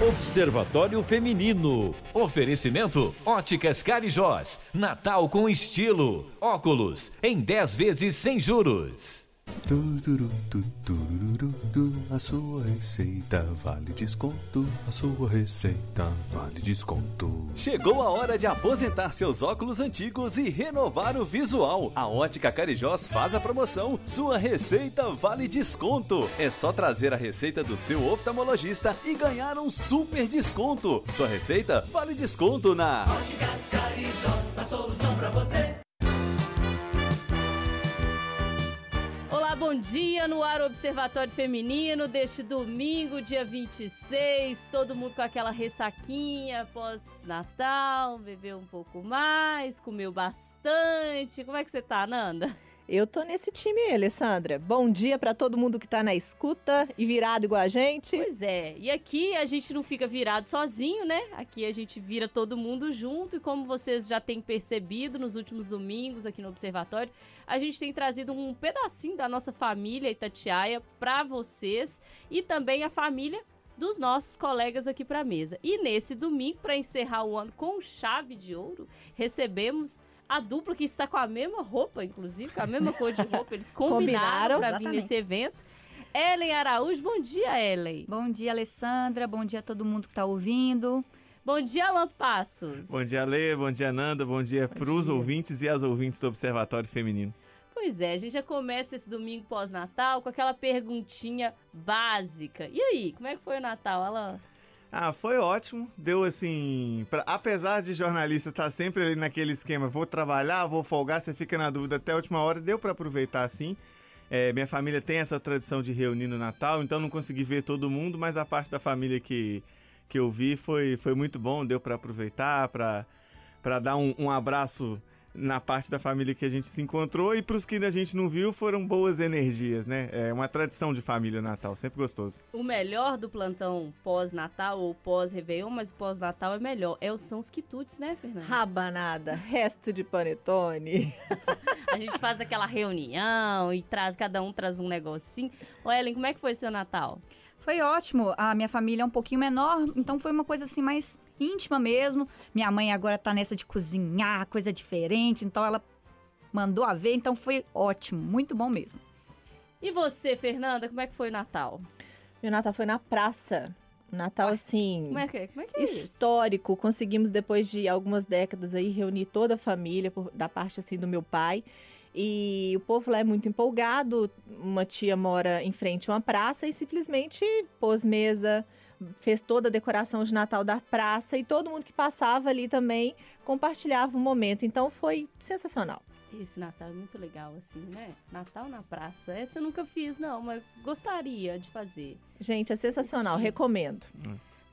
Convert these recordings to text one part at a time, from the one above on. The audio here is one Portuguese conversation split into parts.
Observatório Feminino. Oferecimento: Óticas Carijós. Natal com estilo. Óculos em 10 vezes sem juros. A sua receita vale desconto. A sua receita vale desconto. Chegou a hora de aposentar seus óculos antigos e renovar o visual. A Ótica Carijós faz a promoção. Sua receita vale desconto. É só trazer a receita do seu oftalmologista e ganhar um super desconto. Sua receita vale desconto na Óticas Carijós, a solução para você. Bom dia no ar Observatório Feminino deste domingo, dia 26. Todo mundo com aquela ressaquinha pós-Natal, bebeu um pouco mais, comeu bastante. Como é que você tá, Nanda? Eu tô nesse time aí, Alessandra. Bom dia para todo mundo que tá na escuta e virado igual a gente. Pois é, e aqui a gente não fica virado sozinho, né? Aqui a gente vira todo mundo junto e como vocês já têm percebido nos últimos domingos aqui no Observatório, a gente tem trazido um pedacinho da nossa família Itatiaia para vocês e também a família dos nossos colegas aqui para mesa. E nesse domingo, para encerrar o ano com chave de ouro, recebemos a dupla que está com a mesma roupa, inclusive, com a mesma cor de roupa, eles combinaram, Combinaram, para vir nesse evento. Ellen Araújo, bom dia, Ellen. Bom dia, Alessandra. Bom dia a todo mundo que está ouvindo. Bom dia, Alan Passos. Bom dia, Lê. Bom dia, Nanda. Bom dia para os ouvintes e as ouvintes do Observatório Feminino. Pois é, a gente já começa esse domingo pós-Natal com aquela perguntinha básica. E aí, como é que foi o Natal, Alan? Ah, foi ótimo. Deu assim. Pra, apesar de jornalista estar sempre ali naquele esquema, vou trabalhar, vou folgar, você fica na dúvida até a última hora, deu para aproveitar assim. É, minha família tem essa tradição de reunir no Natal, então não consegui ver todo mundo, mas a parte da família que, que eu vi foi, foi muito bom, deu para aproveitar, para dar um, um abraço na parte da família que a gente se encontrou e para os que a gente não viu foram boas energias, né? É uma tradição de família o Natal, sempre gostoso. O melhor do plantão pós-Natal ou pós-Réveillon, mas o pós-Natal é melhor. É, são os quitutes, né, Fernanda? Rabanada, resto de panetone. A gente faz aquela reunião e traz, cada um traz um negocinho. Ô, Ellen, como é que foi seu Natal? Foi ótimo. A minha família é um pouquinho menor, então foi uma coisa assim mais íntima mesmo. Minha mãe agora tá nessa de cozinhar, coisa diferente, então ela mandou a ver, então foi ótimo, muito bom mesmo. E você, Fernanda, como é que foi o Natal? Meu Natal foi na praça. Natal, assim, Como é que, como é, que é isso? histórico. Conseguimos, depois de algumas décadas aí, reunir toda a família, por- da parte, assim, do meu pai. E o povo lá é muito empolgado. Uma tia mora em frente a uma praça e simplesmente pôs mesa, fez toda a decoração de Natal da praça e todo mundo que passava ali também compartilhava o momento. Então foi sensacional. Esse Natal é muito legal, assim, né? Natal na praça. Essa eu nunca fiz, não, mas gostaria de fazer. Gente, é sensacional, recomendo.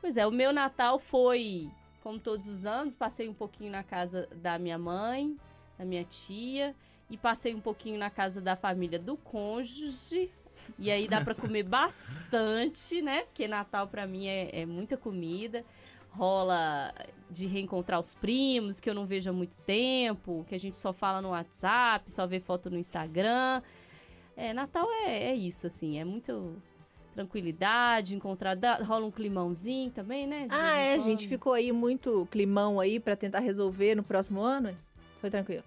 Pois é, o meu Natal foi, como todos os anos, passei um pouquinho na casa da minha mãe, da minha tia, e passei um pouquinho na casa da família do cônjuge. E aí dá pra comer bastante, né? Porque Natal pra mim é, é muita comida. Rola de reencontrar os primos, que eu não vejo há muito tempo, que a gente só fala no WhatsApp, só vê foto no Instagram. É, Natal é, é isso, assim, é muito tranquilidade, encontrar, dá- rola um climãozinho também, né? De Ah, é, quando. gente, ficou aí muito climão aí pra tentar resolver no próximo ano? Foi tranquilo.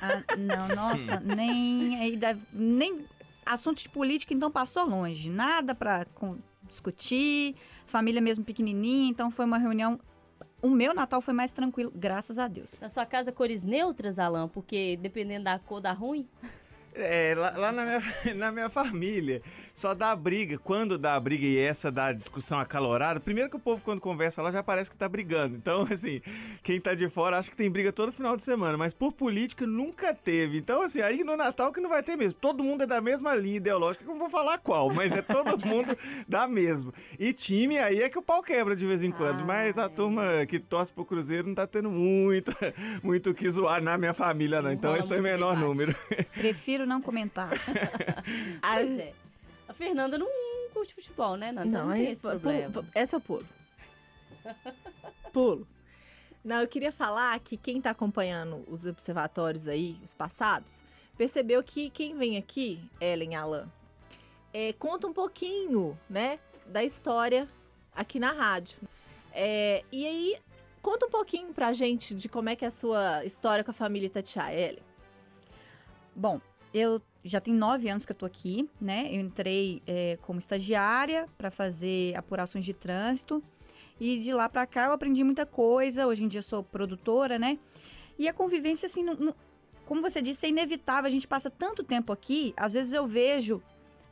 Ah, não, nossa, nem, aí deve- nem assunto de política então passou longe, nada para discutir, família mesmo pequenininha, então foi uma reunião. O meu Natal foi mais tranquilo, graças a Deus. Na sua casa, cores neutras, Alan? Porque dependendo da cor dá ruim? É, lá, lá na, minha, na minha família, só dá briga. Quando dá briga e essa dá discussão acalorada, primeiro que o povo quando conversa lá já parece que tá brigando. Então, assim, quem tá de fora acha que tem briga todo final de semana, mas por política nunca teve. Então, assim, aí no Natal que não vai ter mesmo. Todo mundo é da mesma linha ideológica, que eu não vou falar qual, mas é todo mundo da mesma. E time aí é que o pau quebra de vez em quando, Ah, mas a é. turma que torce pro Cruzeiro não tá tendo muito, muito o que zoar na minha família, não. Não Então, esse tem muito menor debate. número. Prefiro não comentar. Pois é. A Fernanda não curte futebol, né, Nanda? Não, tem aí, esse problema. essa eu pulo. pulo. Não, eu queria falar que quem tá acompanhando os observatórios aí, os passados, percebeu que quem vem aqui, Ellen Alan, é, conta um pouquinho, né, da história aqui na rádio. É, e aí, conta um pouquinho pra gente de como é que é a sua história com a família Itatiaia, Ellen. Bom, eu já tem nove anos que eu tô aqui, né? Eu entrei é, como estagiária para fazer apurações de trânsito. E de lá para cá eu aprendi muita coisa. Hoje em dia eu sou produtora, né? E a convivência, assim, não, não, como você disse, é inevitável. A gente passa tanto tempo aqui, às vezes eu vejo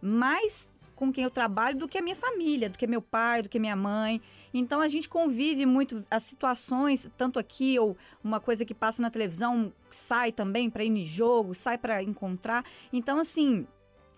mais com quem eu trabalho do que a minha família, do que meu pai, do que minha mãe. Então a gente convive muito as situações, tanto aqui ou uma coisa que passa na televisão, sai também para ir no jogo, sai para encontrar. Então assim,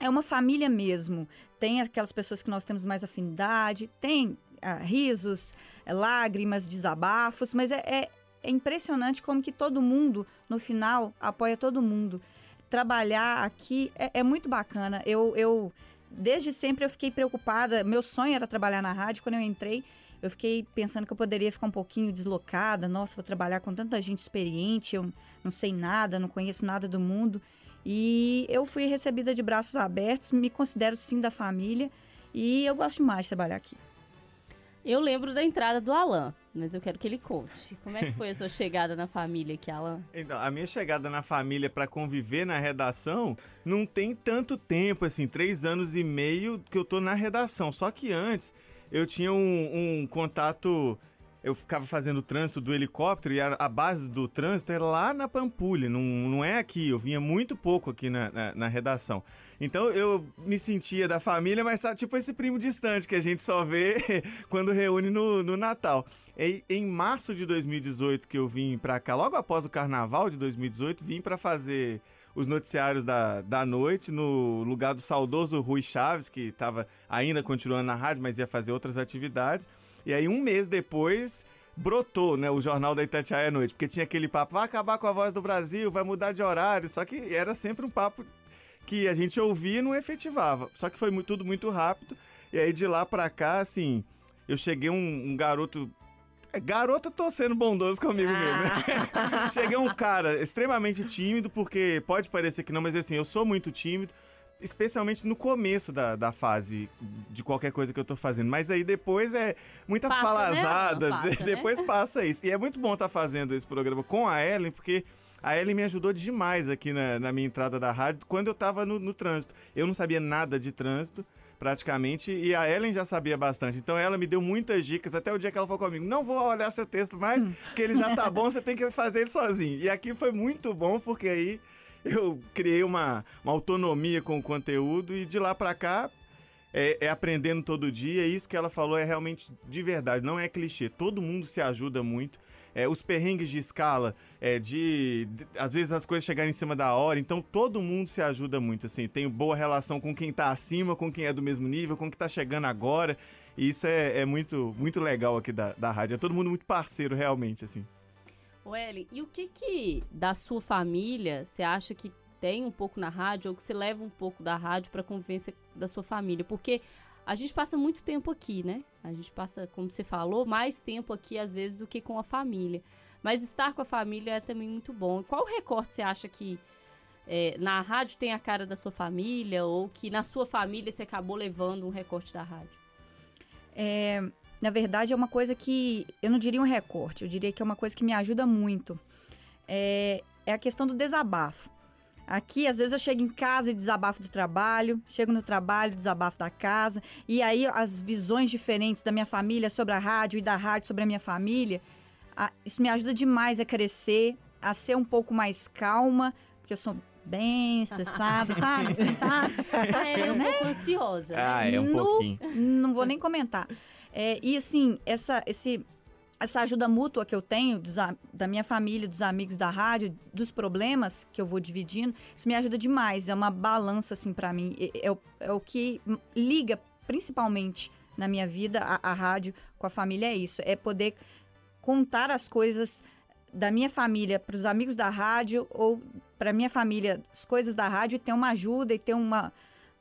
é uma família mesmo. Tem aquelas pessoas que nós temos mais afinidade, tem ah, risos, eh, lágrimas, desabafos, mas é, é, é impressionante como que todo mundo, no final, apoia todo mundo. Trabalhar aqui é, é muito bacana. Eu, eu desde sempre eu fiquei preocupada. Meu sonho era trabalhar na rádio. Quando eu entrei, eu fiquei pensando que eu poderia ficar um pouquinho deslocada. Nossa, vou trabalhar com tanta gente experiente, eu não sei nada, não conheço nada do mundo. E eu fui recebida de braços abertos, me considero sim da família e eu gosto mais de trabalhar aqui. Eu lembro da entrada do Alan, mas eu quero que ele conte. Como é que foi a sua chegada na família aqui, Alan? Então, a minha chegada na família para conviver na redação não tem tanto tempo, assim, três anos e meio que eu tô na redação. Só que antes eu tinha um, um contato eu ficava fazendo o trânsito do helicóptero e a, a, base do trânsito era lá na Pampulha, não, não é aqui. Eu vinha muito pouco aqui na, na, na, redação. Então eu me sentia da família, mas sabe, tipo esse primo distante que a gente só vê quando reúne no, no Natal. E, em março de 2018 que eu vim pra cá, logo após o carnaval de 2018, vim para fazer os noticiários da, da noite no lugar do saudoso Rui Chaves, que estava ainda continuando na rádio, mas ia fazer outras atividades. E aí, um mês depois, brotou, né, o Jornal da Itatiaia à noite, porque tinha aquele papo, vai acabar com a voz do Brasil, vai mudar de horário, só que era sempre um papo que a gente ouvia e não efetivava. Só que foi muito, tudo muito rápido, e aí de lá pra cá, assim, eu cheguei um, um garoto é, Garoto, tô sendo bondoso comigo mesmo. Né? Cheguei um cara extremamente tímido, porque pode parecer que não, mas assim, eu sou muito tímido especialmente no começo da, da fase de qualquer coisa que eu tô fazendo. Mas aí depois é muita passa, falazada, né? passa, depois né? passa isso. E é muito bom estar tá fazendo esse programa com a Ellen, porque a Ellen me ajudou demais aqui na, na minha entrada da rádio quando eu tava no, no trânsito. Eu não sabia nada de trânsito praticamente, e a Ellen já sabia bastante. Então ela me deu muitas dicas, até o dia que ela falou comigo, não vou olhar seu texto mais, hum. porque ele já tá bom, você tem que fazer ele sozinho. E aqui foi muito bom, porque aí eu criei uma, uma autonomia com o conteúdo e de lá para cá é, é, aprendendo todo dia. Isso que ela falou é realmente de verdade, não é clichê. Todo mundo se ajuda muito. É, os perrengues de escala, é, de, de, às vezes as coisas chegarem em cima da hora, então todo mundo se ajuda muito, assim, tenho boa relação com quem tá acima, com quem é do mesmo nível, com quem tá chegando agora, e isso é, é muito, muito legal aqui da, da rádio, é todo mundo muito parceiro, realmente, assim. O Ellen, e o que que da sua família você acha que tem um pouco na rádio ou que você leva um pouco da rádio para convivência da sua família? Porque a gente passa muito tempo aqui, né? A gente passa, como você falou, mais tempo aqui às vezes do que com a família. Mas estar com a família é também muito bom. Qual recorte você acha que é, na rádio tem a cara da sua família ou que na sua família você acabou levando um recorte da rádio? É, na verdade, é uma coisa que eu não diria um recorte, eu diria que é uma coisa que me ajuda muito. É, é a questão do desabafo. Aqui, às vezes, eu chego em casa e desabafo do trabalho, chego no trabalho, desabafo da casa, e aí as visões diferentes da minha família sobre a rádio e da rádio sobre a minha família, a, isso me ajuda demais a crescer, a ser um pouco mais calma, porque eu sou bem estressada, sabe? Assim, sabe? É, é um né? pouco ansiosa. Né? Ah, é um no, pouquinho. Não vou nem comentar. É, e assim, essa, esse, essa ajuda mútua que eu tenho dos, da minha família, dos amigos da rádio, dos problemas que eu vou dividindo, isso me ajuda demais. É uma balança, assim, para mim. É, é, é, o que liga, principalmente na minha vida, a, a rádio com a família, é isso. É poder contar as coisas da minha família para os amigos da rádio ou para minha família as coisas da rádio e ter uma ajuda e ter uma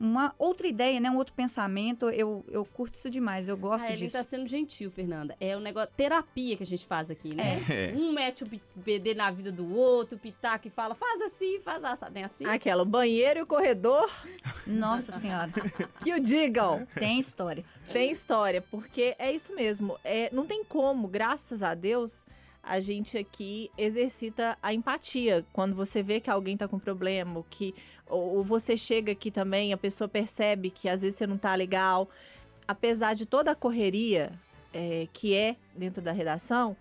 uma outra ideia, né? Um outro pensamento. Eu, eu curto isso demais, eu gosto Ah, ele disso. tá sendo gentil, Fernanda. É o negócio, terapia que a gente faz aqui, né? É. Um mete o BD na vida do outro, pitaco e fala, faz assim, faz assim. Tem assim? Aquela, o banheiro e o corredor, Nossa senhora, que o digam. tem história. Tem história, porque é isso mesmo. É, não tem como, graças a Deus, a gente aqui exercita a empatia. Quando você vê que alguém tá com problema, ou que ou, você chega aqui também, a pessoa percebe que às vezes você não tá legal. Apesar de toda a correria é, que é dentro da redação,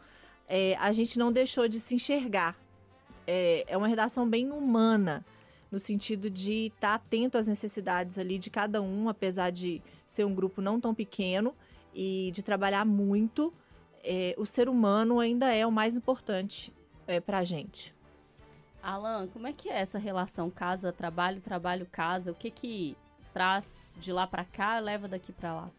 é, a gente não deixou de se enxergar. É, é uma redação bem humana, no sentido de estar atento às necessidades ali de cada um, apesar de ser um grupo não tão pequeno e de trabalhar muito, é, o ser humano ainda é o mais importante é, para a gente. Alan, como é que é essa relação casa-trabalho, trabalho-casa? O que que traz de lá pra cá leva daqui pra lá?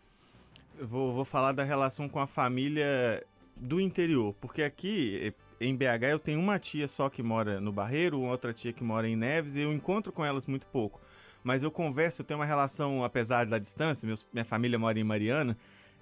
Eu vou, vou falar da relação com a família do interior, porque aqui eh, em BH eu tenho uma tia só que mora no Barreiro, outra tia que mora em Neves, e eu encontro com elas muito pouco. Mas eu converso, eu tenho uma relação, apesar da distância, meus- minha família mora em Mariana,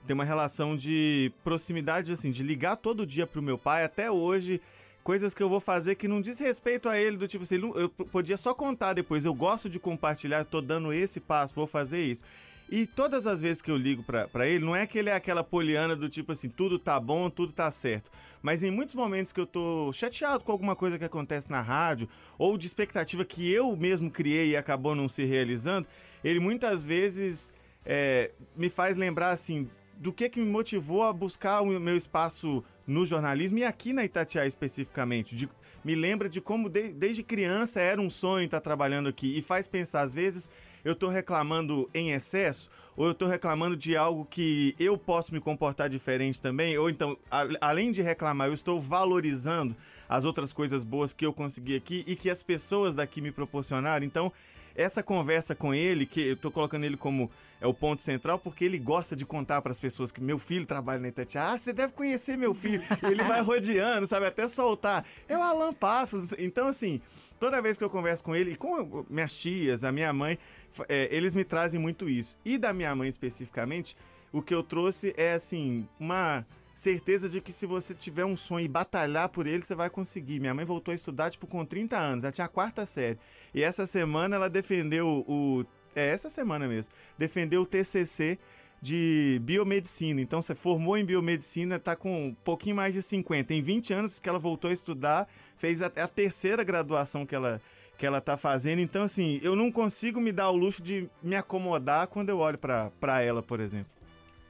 tem uma relação de proximidade, assim, de ligar todo dia pro meu pai, até hoje, coisas que eu vou fazer que não diz respeito a ele, do tipo assim, eu podia só contar depois, eu gosto de compartilhar, tô dando esse passo, vou fazer isso. E todas as vezes que eu ligo pra ele, não é que ele é aquela poliana do tipo assim, tudo tá bom, tudo tá certo. Mas em muitos momentos que eu tô chateado com alguma coisa que acontece na rádio, ou de expectativa que eu mesmo criei e acabou não se realizando, ele muitas vezes é, me faz lembrar assim do que que me motivou a buscar o meu espaço no jornalismo e aqui na Itatiaia especificamente. De- me lembra de como de- desde criança era um sonho estar trabalhando aqui e faz pensar às vezes eu tô reclamando em excesso ou eu tô reclamando de algo que eu posso me comportar diferente também, ou então, a- além de reclamar, eu estou valorizando as outras coisas boas que eu consegui aqui e que as pessoas daqui me proporcionaram. Então, essa conversa com ele, que eu tô colocando ele como é o ponto central, porque ele gosta de contar para as pessoas que meu filho trabalha na Itatiaia. Ah, você deve conhecer meu filho. ele vai rodeando, sabe? Até soltar. É o Alan Passos. Então, assim, toda vez que eu converso com ele, com minhas tias, a minha mãe, é, eles me trazem muito isso. E da minha mãe especificamente, o que eu trouxe é, assim, uma certeza de que se você tiver um sonho e batalhar por ele, você vai conseguir. Minha mãe voltou a estudar, tipo, com 30 anos, ela tinha a quarta série. E essa semana ela defendeu o. É, essa semana mesmo. Defendeu o TCC de biomedicina. Então, você formou em biomedicina, tá com um pouquinho mais de 50. Em 20 anos que ela voltou a estudar, fez até a terceira graduação que ela que ela tá fazendo. Então, assim, eu não consigo me dar o luxo de me acomodar quando eu olho pra ela, por exemplo.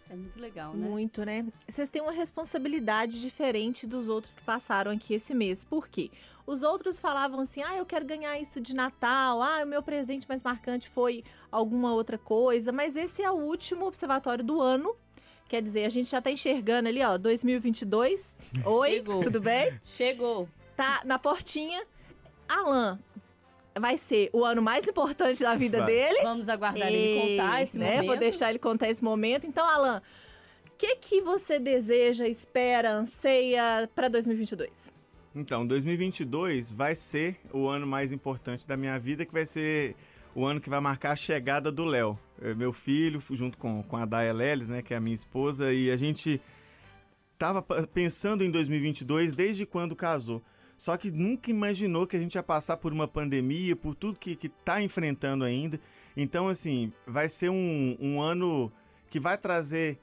Isso é muito legal, né? Muito, né? Vocês têm uma responsabilidade diferente dos outros que passaram aqui esse mês. Por quê? Os outros falavam assim: ah, eu quero ganhar isso de Natal, ah, o meu presente mais marcante foi alguma outra coisa, mas esse é o último observatório do ano. Quer dizer, a gente já tá enxergando ali, ó, 2022. Oi, Chegou. tudo bem? Chegou. Tá na portinha. Alan, vai ser o ano mais importante da vida Vai. dele Vamos aguardar ele Ei, contar esse né? momento. Vou deixar ele contar esse momento. Então, Alan, o que que você deseja, espera, anseia para 2022? Então, 2022 vai ser o ano mais importante da minha vida, que vai ser o ano que vai marcar a chegada do Léo, É meu filho, junto com, com a Daya Leles, né, que é a minha esposa, e a gente tava pa- pensando em 2022 desde quando casou. Só que nunca imaginou que a gente ia passar por uma pandemia, por tudo que, que tá enfrentando ainda. Então, assim, vai ser um, um ano que vai trazer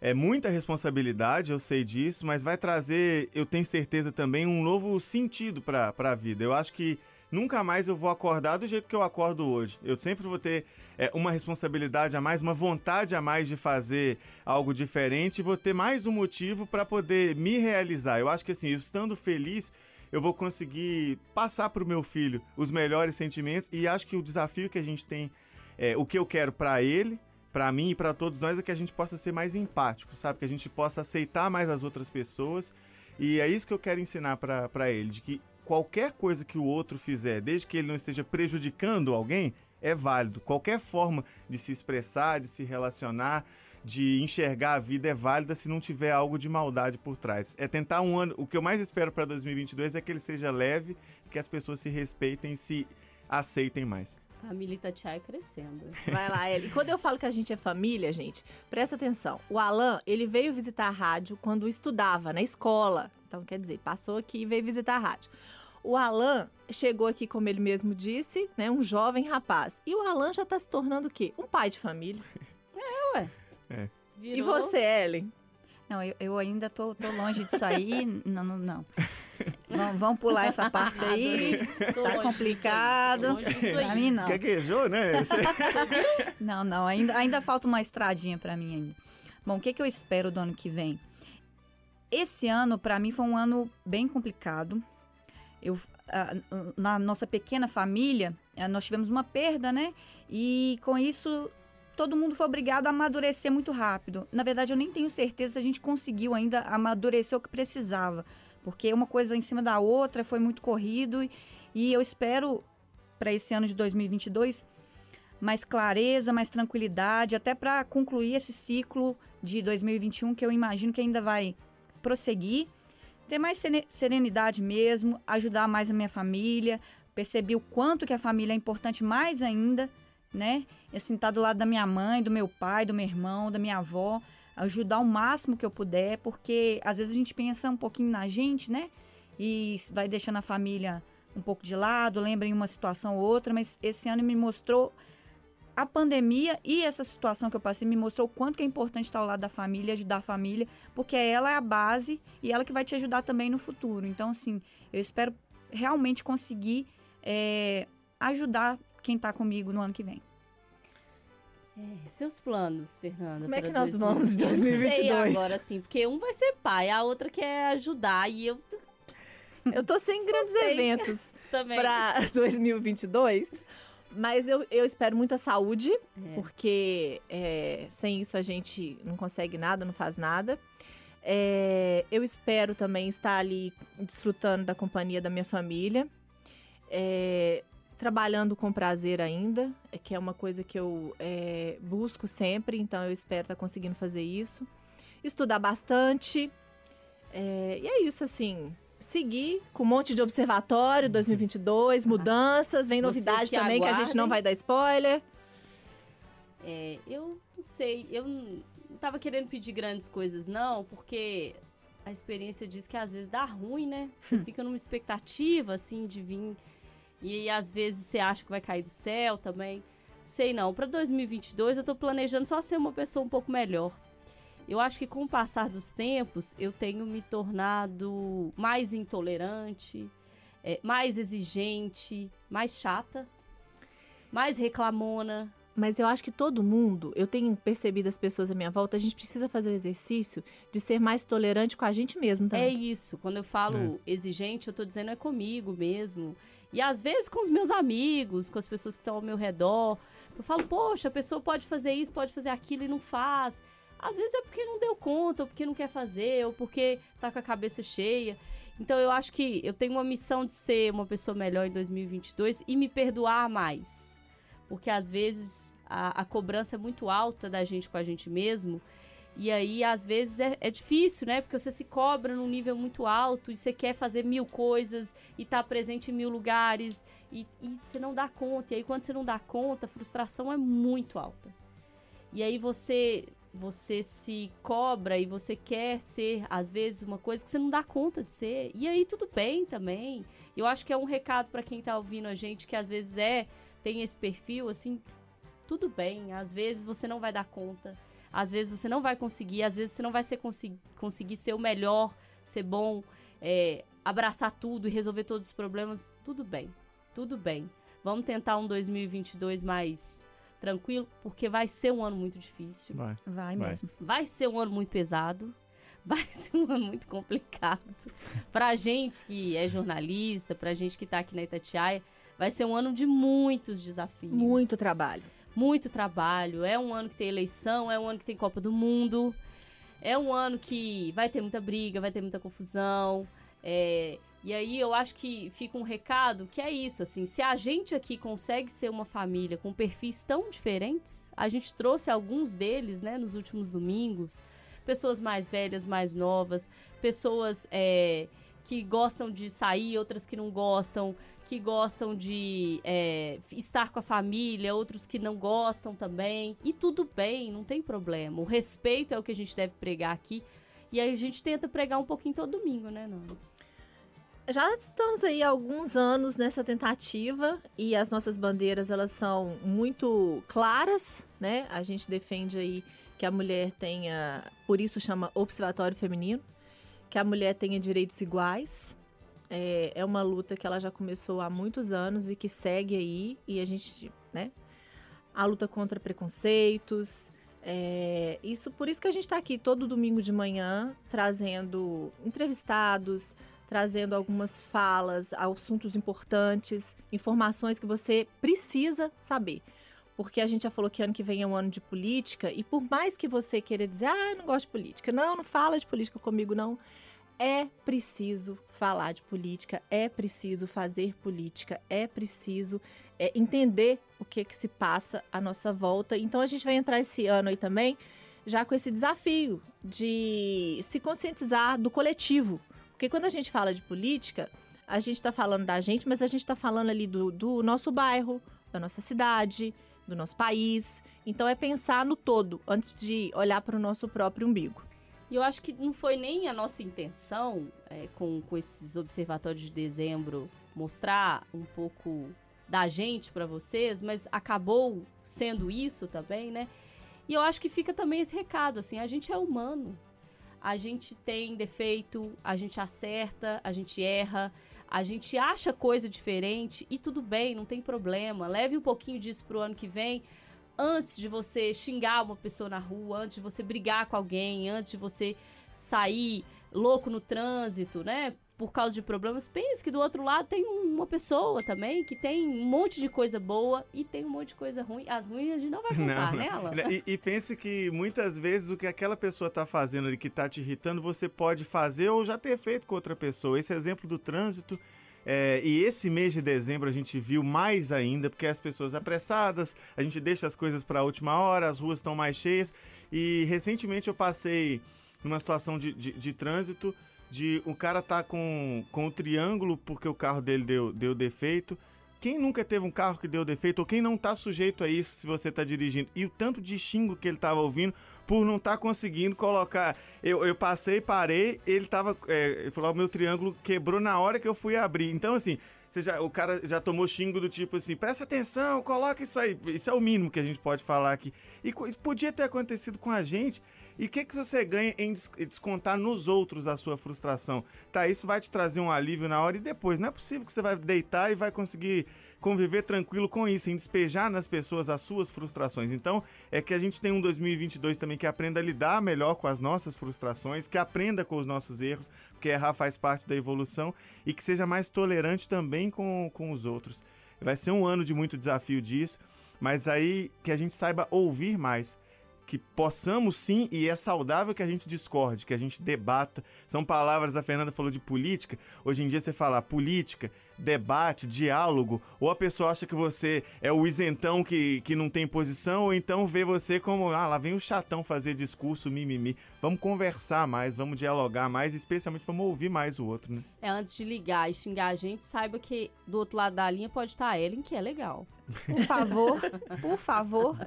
é muita responsabilidade, eu sei disso, mas vai trazer, eu tenho certeza também, um novo sentido para a vida. Eu acho que nunca mais eu vou acordar do jeito que eu acordo hoje. Eu sempre vou ter é, uma responsabilidade a mais, uma vontade a mais de fazer algo diferente vou ter mais um motivo para poder me realizar. Eu acho que assim, estando feliz, eu vou conseguir passar para o meu filho os melhores sentimentos e acho que o desafio que a gente tem, é, o que eu quero para ele, para mim e para todos nós é que a gente possa ser mais empático, sabe? Que a gente possa aceitar mais as outras pessoas. E é isso que eu quero ensinar para ele, de que qualquer coisa que o outro fizer, desde que ele não esteja prejudicando alguém, é válido. Qualquer forma de se expressar, de se relacionar, de enxergar a vida é válida se não tiver algo de maldade por trás. É tentar um ano. O que eu mais espero para 2022 é que ele seja leve, que as pessoas se respeitem e se aceitem mais. Família Itatiaia crescendo. Vai lá, Eli. E quando eu falo que a gente é família, gente, presta atenção. O Alan, ele veio visitar a rádio quando estudava na escola. Então, quer dizer, passou aqui e veio visitar a rádio. O Alan chegou aqui, como ele mesmo disse, né, um jovem rapaz. E o Alan já está se tornando o quê? Um pai de família. E Virou- você, Ellen? Não, eu, eu ainda tô, tô longe de sair. não, não, não. Vamos, vamos pular essa parte aí. Tô Tá longe complicado. disso aí, disso aí. Pra mim, não. Gaguejou, né? Não, não, ainda, ainda falta uma estradinha pra mim ainda. Bom, o que, que eu espero do ano que vem? Esse ano, pra mim, foi um ano bem complicado. Eu, na nossa pequena família, ah, nós tivemos uma perda, né? E com isso, todo mundo foi obrigado a amadurecer muito rápido. Na verdade, eu nem tenho certeza se a gente conseguiu ainda amadurecer o que precisava. Porque uma coisa em cima da outra foi muito corrido. e- eu espero, para esse ano de 2022, mais clareza, mais tranquilidade, até para concluir esse ciclo de 2021 que eu imagino que ainda vai prosseguir. Ter mais serenidade mesmo, ajudar mais a minha família, perceber o quanto que a família é importante mais ainda, né? E, assim, estar do lado da minha mãe, do meu pai, do meu irmão, da minha avó, ajudar o máximo que eu puder, porque às vezes a gente pensa um pouquinho na gente, né? E vai deixando a família um pouco de lado, lembra em uma situação ou outra, mas esse ano me mostrou a pandemia e essa situação que eu passei me mostrou o quanto que é importante estar ao lado da família, ajudar a família, porque ela é a base e ela que vai te ajudar também no futuro. Então, assim, eu espero realmente conseguir é, ajudar quem está comigo no ano que vem. É, seus planos, Fernanda. Como é que nós vamos de Eu não sei 2022? agora, assim, porque um vai ser pai, a outra quer ajudar e eu Eu tô sem grandes sei. eventos também. para 2022, mas eu, eu espero muita saúde, É. porque é, sem isso a gente não consegue nada, não faz nada. É, eu espero também estar ali desfrutando da companhia da minha família, é, trabalhando com prazer ainda, é que é uma coisa que eu é, busco sempre, então eu espero estar conseguindo fazer isso. Estudar bastante, é, e é isso, assim. Seguir com um monte de observatório 2022, mudanças, vem novidade que também que a gente não aguardem. vai dar spoiler. É, eu não sei, eu não não tava querendo pedir grandes coisas, não, porque a experiência diz que às vezes dá ruim, né? Você Hum. fica numa expectativa, assim, de vir. E às vezes, você acha que vai cair do céu também. Sei não. Pra 2022, eu tô planejando só ser uma pessoa um pouco melhor. Eu acho que com o passar dos tempos, eu tenho me tornado mais intolerante, é, mais exigente, mais chata, mais reclamona. Mas eu acho que todo mundo, eu tenho percebido as pessoas à minha volta, a gente precisa fazer o exercício de ser mais tolerante com a gente mesmo É também. isso. Quando eu falo exigente, eu tô dizendo é comigo mesmo. E às vezes com os meus amigos, com as pessoas que estão ao meu redor. Eu falo, poxa, a pessoa pode fazer isso, pode fazer aquilo e não faz. Às vezes é porque não deu conta, ou porque não quer fazer, ou porque tá com a cabeça cheia. Então eu acho que eu tenho uma missão de ser uma pessoa melhor em 2022 e me perdoar mais. Porque às vezes a, a cobrança é muito alta da gente com a gente mesmo. E aí, às vezes, é, é difícil, né? Porque você se cobra num nível muito alto e você quer fazer mil coisas e tá presente em mil lugares e, e você não dá conta. E aí, quando você não dá conta, a frustração é muito alta. E aí você você se cobra e você quer ser, às vezes, uma coisa que você não dá conta de ser. E aí, tudo bem também. Eu acho que é um recado para quem tá ouvindo a gente que às vezes é, tem esse perfil, assim, tudo bem. Às vezes você não vai dar conta. Às vezes você não vai conseguir, às vezes você não vai ser consi- conseguir ser o melhor, ser bom, é, abraçar tudo e resolver todos os problemas. Tudo bem, tudo bem. Vamos tentar um 2022 mais tranquilo, porque vai ser um ano muito difícil. Vai. Vai Vai. mesmo. Vai ser um ano muito pesado. Vai ser um ano muito complicado. Pra gente que é jornalista, pra gente que tá aqui na Itatiaia, vai ser um ano de muitos desafios. Muito trabalho. Muito trabalho. É um ano que tem eleição, é um ano que tem Copa do Mundo. É um ano que vai ter muita briga, vai ter muita confusão. É, e aí eu acho que fica um recado que é isso, assim, se a gente aqui consegue ser uma família com perfis tão diferentes, a gente trouxe alguns deles, né, nos últimos domingos, pessoas mais velhas, mais novas, pessoas é, que gostam de sair, outras que não gostam, que gostam de é, estar com a família, outros que não gostam também. E tudo bem, não tem problema. O respeito é o que a gente deve pregar aqui. E a gente tenta pregar um pouquinho todo domingo, né, Nando? Já estamos aí há alguns anos nessa tentativa e as nossas bandeiras elas são muito claras, né? A gente defende aí que a mulher tenha, por isso chama Observatório Feminino, que a mulher tenha direitos iguais. É, é uma luta que ela já começou há muitos anos e que segue aí e a gente, né? A luta contra preconceitos, é, isso por isso que a gente está aqui todo domingo de manhã trazendo entrevistados, trazendo algumas falas, assuntos importantes, informações que você precisa saber. Porque a gente já falou que ano que vem é um ano de política, e por mais que você queira dizer, ah, eu não gosto de política, não, não fala de política comigo, não. É preciso falar de política, é preciso fazer política, é preciso é, entender o que, que se passa à nossa volta. Então a gente vai entrar esse ano aí também já com esse desafio de se conscientizar do coletivo, porque quando a gente fala de política, a gente está falando da gente, mas a gente está falando ali do, do nosso bairro, da nossa cidade, do nosso país. Então é pensar no todo antes de olhar para o nosso próprio umbigo. E eu acho que não foi nem a nossa intenção, é, com, com esses observatórios de dezembro, mostrar um pouco da gente para vocês, mas acabou sendo isso também, né? E eu acho que fica também esse recado, assim, a gente é humano a gente tem defeito, a gente acerta, a gente erra, a gente acha coisa diferente e tudo bem, não tem problema. Leve um pouquinho disso pro ano que vem. Antes de você xingar uma pessoa na rua, antes de você brigar com alguém, antes de você sair louco no trânsito, né? por causa de problemas, pense que do outro lado tem uma pessoa também que tem um monte de coisa boa e tem um monte de coisa ruim. As ruins a gente não vai contar Não, não. nela. E, e pense que muitas vezes o que aquela pessoa está fazendo ali que está te irritando, você pode fazer ou já ter feito com outra pessoa. Esse exemplo do trânsito. É, e esse mês de dezembro a gente viu mais ainda, porque as pessoas apressadas, a gente deixa as coisas para a última hora, as ruas estão mais cheias. E recentemente eu passei numa situação de, de, de trânsito de o cara tá com, com o triângulo porque o carro dele deu, deu defeito. Quem nunca teve um carro que deu defeito, ou quem não tá sujeito a isso se você tá dirigindo, e o tanto de xingo que ele tava ouvindo por não tá conseguindo colocar. Eu, eu passei, parei, ele tava. É, ele falou: o meu triângulo quebrou na hora que eu fui abrir. Então, assim, você já, o cara já tomou xingo do tipo assim: presta atenção, coloca isso aí. Isso é o mínimo que a gente pode falar aqui. E podia ter acontecido com a gente. E o que, que você ganha em des- descontar nos outros a sua frustração? Tá, isso vai te trazer um alívio na hora e depois. Não é possível que você vai deitar e vai conseguir conviver tranquilo com isso, em despejar nas pessoas as suas frustrações. Então, é que a gente tem um 2022 também que aprenda a lidar melhor com as nossas frustrações, que aprenda com os nossos erros, porque errar faz parte da evolução, e que seja mais tolerante também com, com os outros. Vai ser um ano de muito desafio disso, mas aí que a gente saiba ouvir mais que possamos sim, e é saudável que a gente discorde, que a gente debata. São palavras, a Fernanda falou de política. Hoje em dia você fala política, debate, diálogo, ou a pessoa acha que você é o isentão que, que não tem posição, ou então vê você como, ah, lá vem o chatão fazer discurso, mimimi. Vamos conversar mais, vamos dialogar mais, especialmente vamos ouvir mais o outro, né? É, antes de ligar e xingar a gente, saiba que do outro lado da linha pode estar a Ellen, que é legal. Por favor, por favor,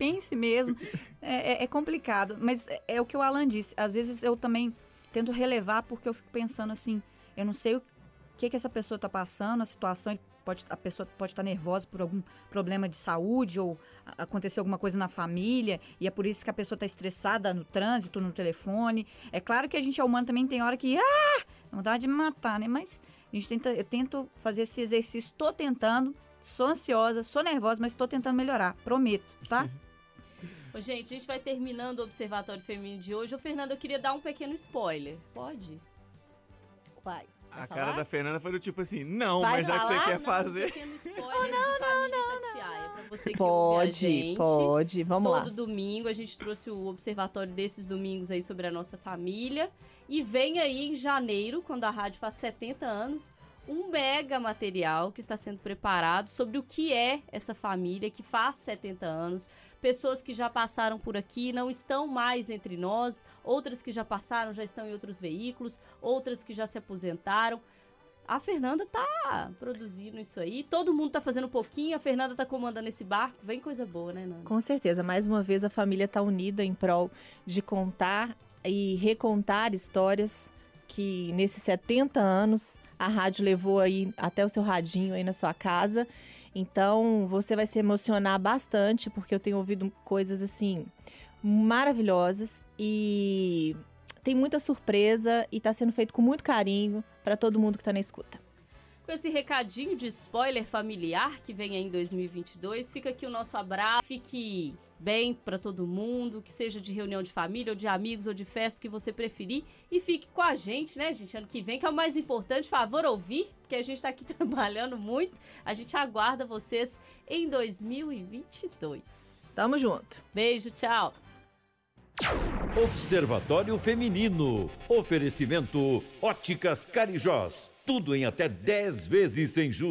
pense mesmo. É, é- é complicado, mas é, é o que o Alan disse. Às vezes eu também tento relevar porque eu fico pensando assim, eu não sei o que que essa pessoa está passando, a situação, pode, a pessoa pode estar nervosa por algum problema de saúde ou aconteceu alguma coisa na família e é por isso que a pessoa está estressada no trânsito, no telefone. É claro que a gente é humano também tem hora que ah, vontade de me matar, né? Mas a gente tenta, eu tento fazer esse exercício, estou tentando, sou ansiosa, sou nervosa, mas estou tentando melhorar, prometo, tá? Ô, gente, a gente vai terminando o Observatório Feminino de hoje. Ô, Fernanda, eu queria dar um pequeno spoiler. Pode? Vai. A Vai cara falar? da Fernanda foi do tipo assim, não, Vai mas já que você falar? quer Não, fazer. Um pequeno spoiler não, não, não, não, Pra você que ouve a Pode, gente. pode. Vamos lá. Todo domingo a gente trouxe o observatório desses domingos aí sobre a nossa família. E vem aí em janeiro, quando a rádio faz 70 anos, um mega material que está sendo preparado sobre o que é essa família que faz 70 anos. Pessoas que já passaram por aqui não estão mais entre nós, outras que já passaram já estão em outros veículos, outras que já se aposentaram. A Fernanda tá produzindo isso aí, todo mundo tá fazendo um pouquinho, a Fernanda tá comandando esse barco, vem coisa boa, né, Nanda? Com certeza, mais uma vez a família está unida em prol de contar e recontar histórias que nesses 70 anos a rádio levou aí até o seu radinho aí na sua casa. Então você vai se emocionar bastante porque eu tenho ouvido coisas assim maravilhosas e tem muita surpresa e está sendo feito com muito carinho para todo mundo que está na escuta. Com esse recadinho de spoiler familiar que vem aí em 2022, fica aqui o nosso abraço. Fique bem para todo mundo, que seja de reunião de família, ou de amigos, ou de festa, que você preferir. E fique com a gente, né, gente? Ano que vem, que é o mais importante. Favor ouvir, porque a gente tá aqui trabalhando muito. A gente aguarda vocês em 2022. Tamo junto. Beijo, tchau. Observatório Feminino. Oferecimento Óticas Carijós. Tudo em até 10 vezes sem juros.